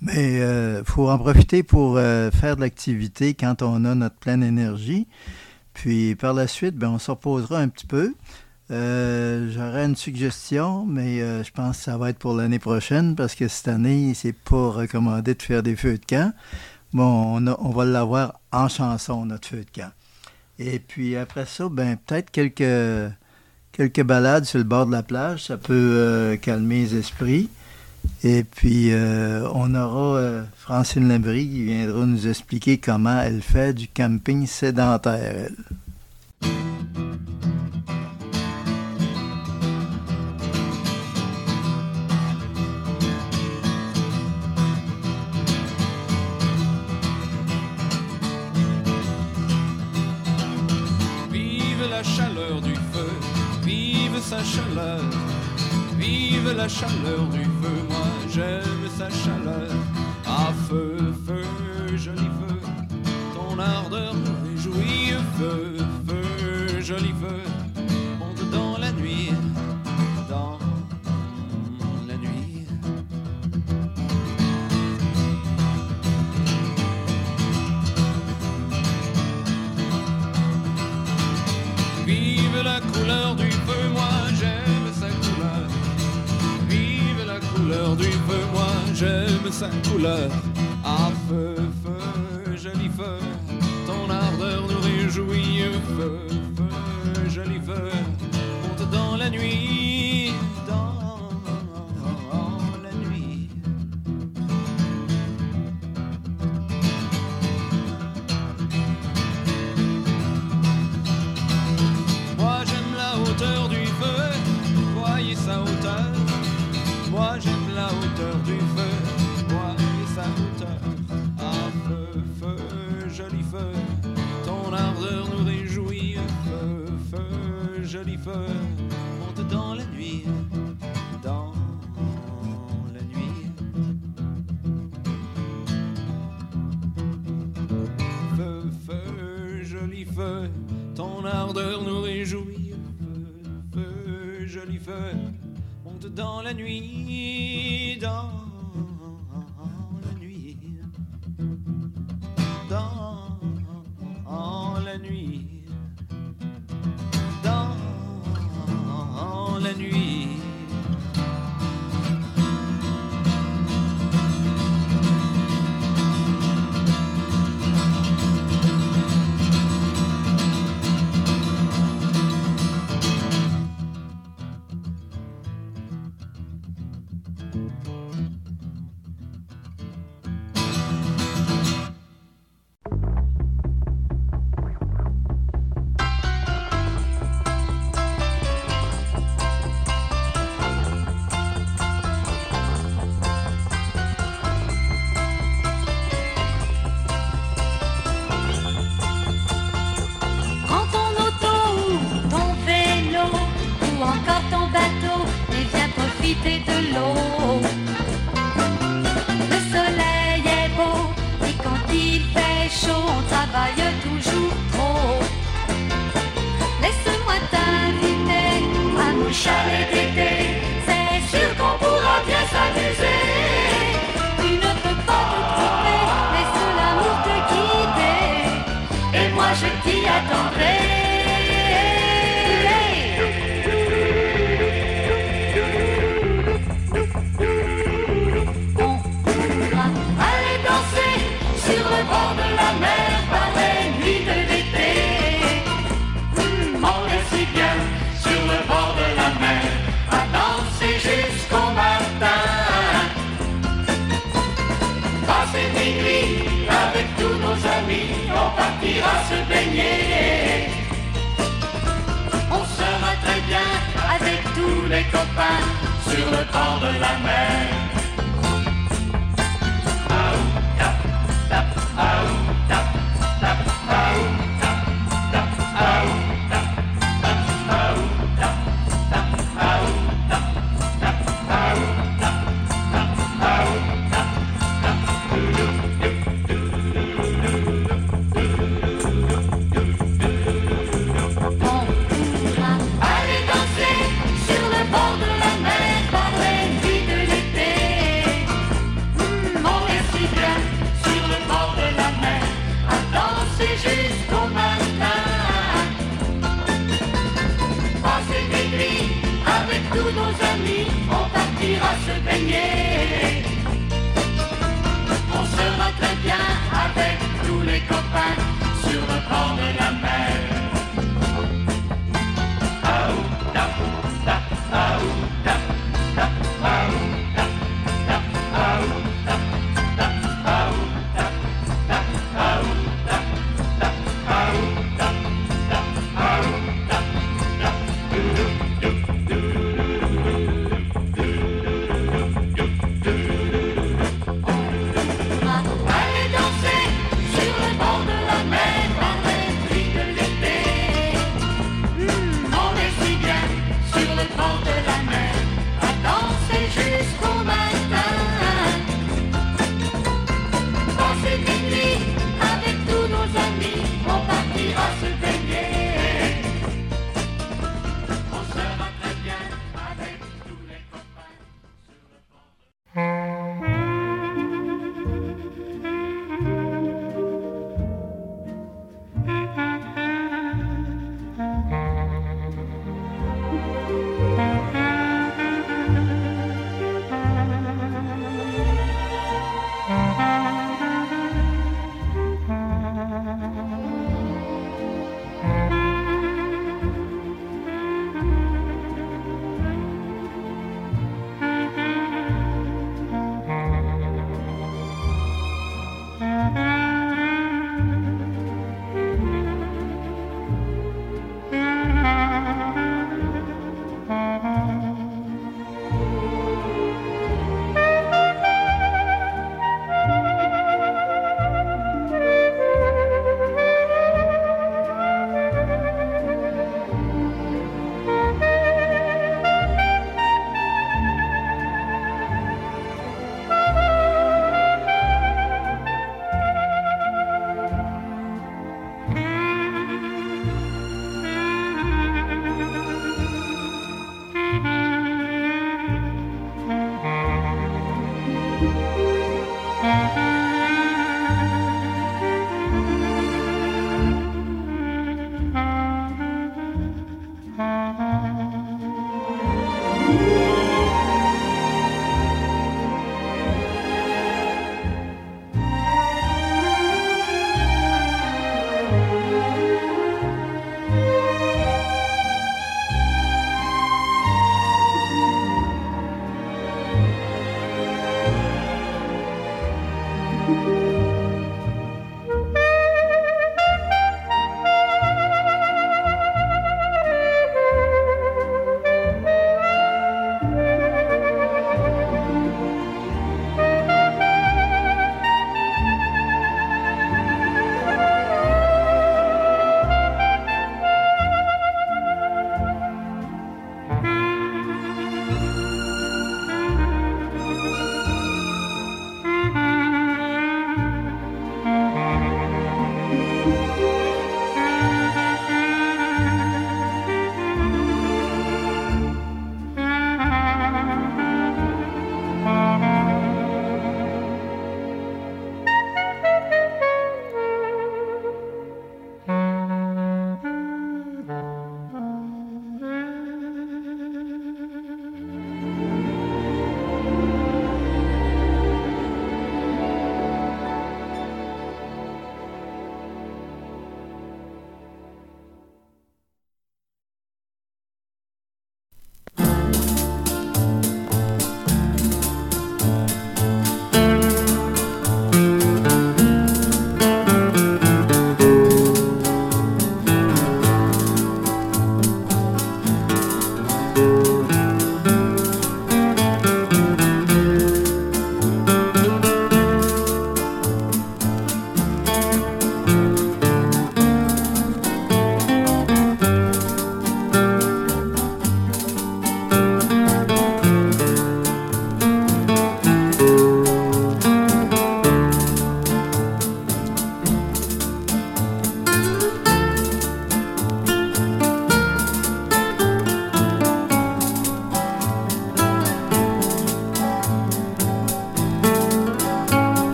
Mais il faut en profiter pour euh, faire de l'activité quand on a notre pleine énergie. Puis par la suite, ben, on se reposera un petit peu. Euh, J'aurais une suggestion, mais euh, je pense que ça va être pour l'année prochaine parce que cette année, c'est pas recommandé de faire des feux de camp. Bon, on, va l'avoir en chanson, notre feu de camp. Et puis après ça, ben peut-être quelques, quelques balades sur le bord de la plage, ça peut euh, calmer les esprits. Et puis euh, on aura euh, Francine Labrie qui viendra nous expliquer comment elle fait du camping sédentaire. Vive la chaleur du feu, vive sa chaleur, vive la chaleur du j'aime sa chaleur. Sa sur le bord de la mer.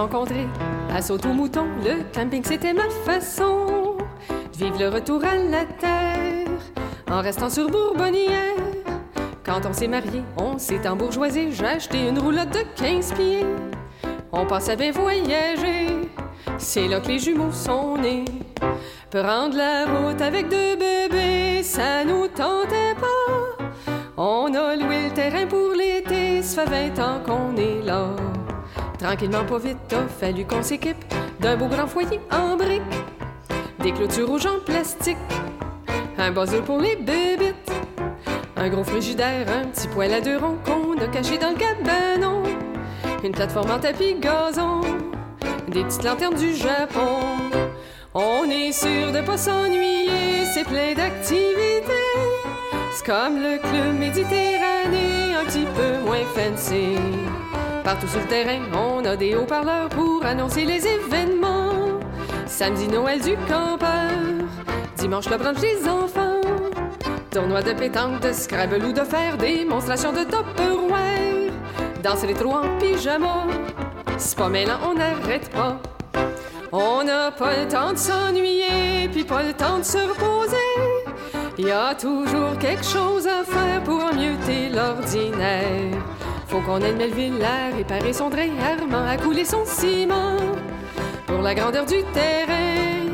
On s'est rencontrés à Saut-au-Mouton. Le camping, c'était ma façon vivre le retour à la terre en restant sur Bourbonnière. Quand on s'est mariés, on s'est embourgeoisé. J'ai acheté une roulotte de 15 pieds. On pensait bien voyager. C'est là que les jumeaux sont nés. Prendre la route avec deux bébés, ça nous tentait pas. On a loué le terrain pour l'été, ça fait 20 ans qu'on est là. Tranquillement, pas vite, a fallu qu'on s'équipe d'un beau grand foyer en briques, des clôtures rouges en plastique, un buzzer pour les bébites, un gros frigidaire, un petit poêle à deux ronds qu'on a caché dans le cabanon, une plateforme en tapis gazon, des petites lanternes du Japon. On est sûr de pas s'ennuyer, c'est plein d'activités. C'est comme le club méditerranéen, un petit peu moins fancy. Partout sur le terrain, on a des haut-parleurs pour annoncer les événements. Samedi, Noël du campeur. Dimanche, le brunch des enfants. Tournoi de pétanque, de Scrabble ou de faire démonstration de Tupperware. Danser les trous en pyjama. C'est pas mêlant, on n'arrête pas. On n'a pas le temps de s'ennuyer, puis pas le temps de se reposer. Y a toujours quelque chose à faire pour mieuxter l'ordinaire. Faut qu'on aide Melville à réparer son drain, Armand à couler son ciment. Pour la grandeur du terrain,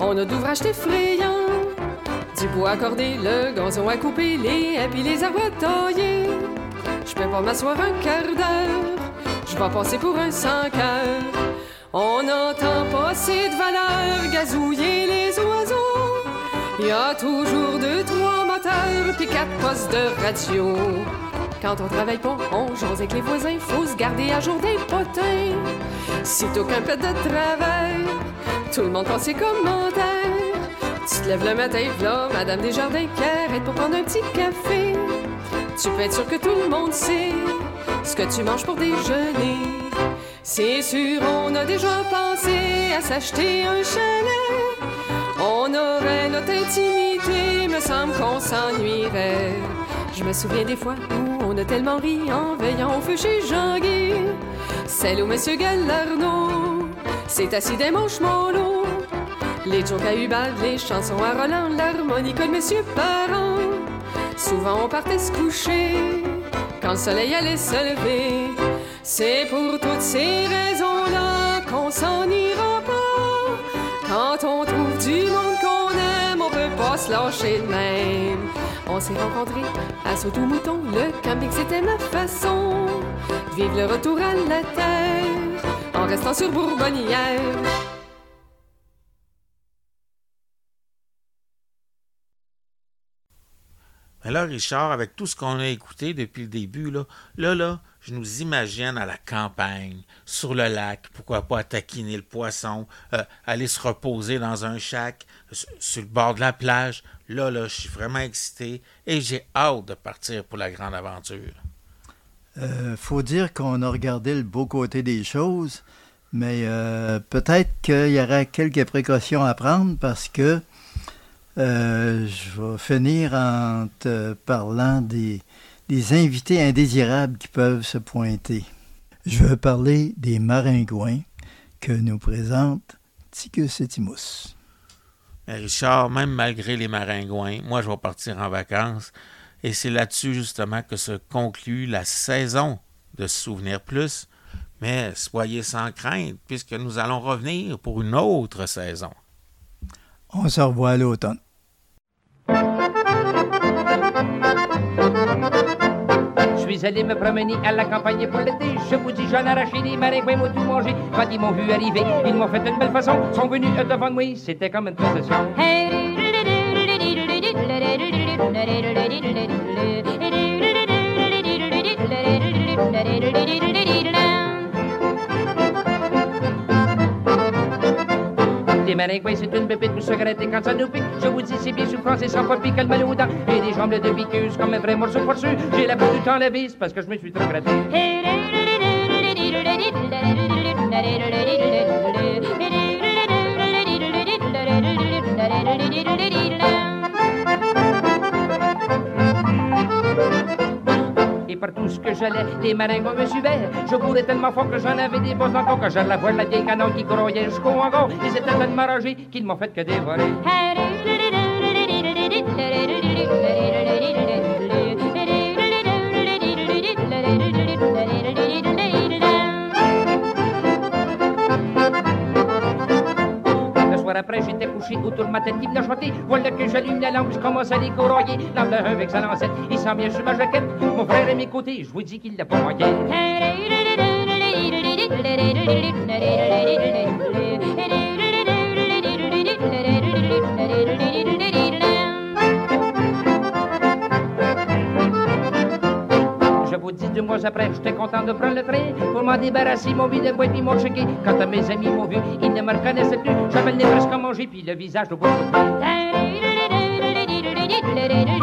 on a d'ouvrages effrayants. Du bois corder, le gazon à couper, les haies les arbres à. Je peux pas m'asseoir un quart d'heure, je vais passer pour un sans cœur. On n'entend pas de valeur gazouiller les oiseaux. Y a toujours deux, trois moteurs puis quatre postes de radio. Quand on travaille pas, on jase avec les voisins, faut se garder à jour des potins. Sitôt qu'un peu de travail, tout le monde passe ses commentaires. Tu te lèves le matin, là, Madame Desjardins qui arrête pour prendre un petit café. Tu peux être sûr que tout le monde sait ce que tu manges pour déjeuner. C'est sûr, on a déjà pensé à s'acheter un chalet. On aurait notre intimité, me semble qu'on s'ennuierait. Je me souviens des fois où on a tellement ri en veillant au feu chez Jean-Guy. Celle où Monsieur Galarno s'est assis des manches mollo. Les jokes à les chansons à Roland, l'harmonica de Monsieur Parent. Souvent on partait se coucher quand le soleil allait se lever. C'est pour toutes ces raisons-là qu'on s'en ira pas. Quand on trouve du monde qu'on aime, on peut pas se lâcher de même. On s'est rencontrés à Saut-au-Mouton, le camping c'était ma façon de vivre le retour à la terre en restant sur Bourbonnière. Mais là, Richard, avec tout ce qu'on a écouté depuis le début, là, là, là, je nous imagine à la campagne, sur le lac, pourquoi pas taquiner le poisson, euh, aller se reposer dans un shack, sur, sur le bord de la plage. Là, là, je suis vraiment excité et j'ai hâte de partir pour la grande aventure. Euh, faut dire qu'on a regardé le beau côté des choses, mais euh, peut-être qu'il y aura quelques précautions à prendre parce que euh, je vais finir en te parlant des, des invités indésirables qui peuvent se pointer. Je veux parler des maringouins que nous présente Ticus et Timus. Richard, même malgré les maringouins, moi, je vais partir en vacances. Et c'est là-dessus, justement, que se conclut la saison de Souvenir Plus. Mais soyez sans crainte, puisque nous allons revenir pour une autre saison. On se revoit à l'automne. Je suis allé me promener à la campagne pour l'été. Je vous dis, j'en arraché des maringouins, m'ont tout mangé. Quand ils m'ont vu arriver, ils m'ont fait une belle façon. Sont venus devant moi, c'était comme une procession. C'est une bébête pour se gratter quand ça nous pique. Je vous dis, c'est bien souffrant, c'est sans papy, quel mal aux dents. Et des jambes de piqueuse comme un vrai morceau forçu. J'ai la peau du temps la bise parce que je me suis trop gratté. Partout ce que j'allais. Les maringos me suivaient. Je bourrais tellement fort que j'en avais des bosses dans le. Quand je la la vieille canon qui grouillait jusqu'au hangar. Ils étaient tellement rangés qu'ils m'ont fait que dévorer. Après, j'étais couché autour de ma tête qui venait chanter. Voilà que j'allume la lampe, je commence à courroyer. Lampe de un sa lancette, il sent bien sur ma jaquette. Mon frère est mes côtés, je vous dis qu'il l'a pas manqué. Après, j'étais content de prendre le train pour m'en débarrasser, mon vide de boîte mon checké. Quant à mes amis m'ont vu, ils ne me reconnaissaient plus. J'avais le nez presque mangé puis le visage de bout Thank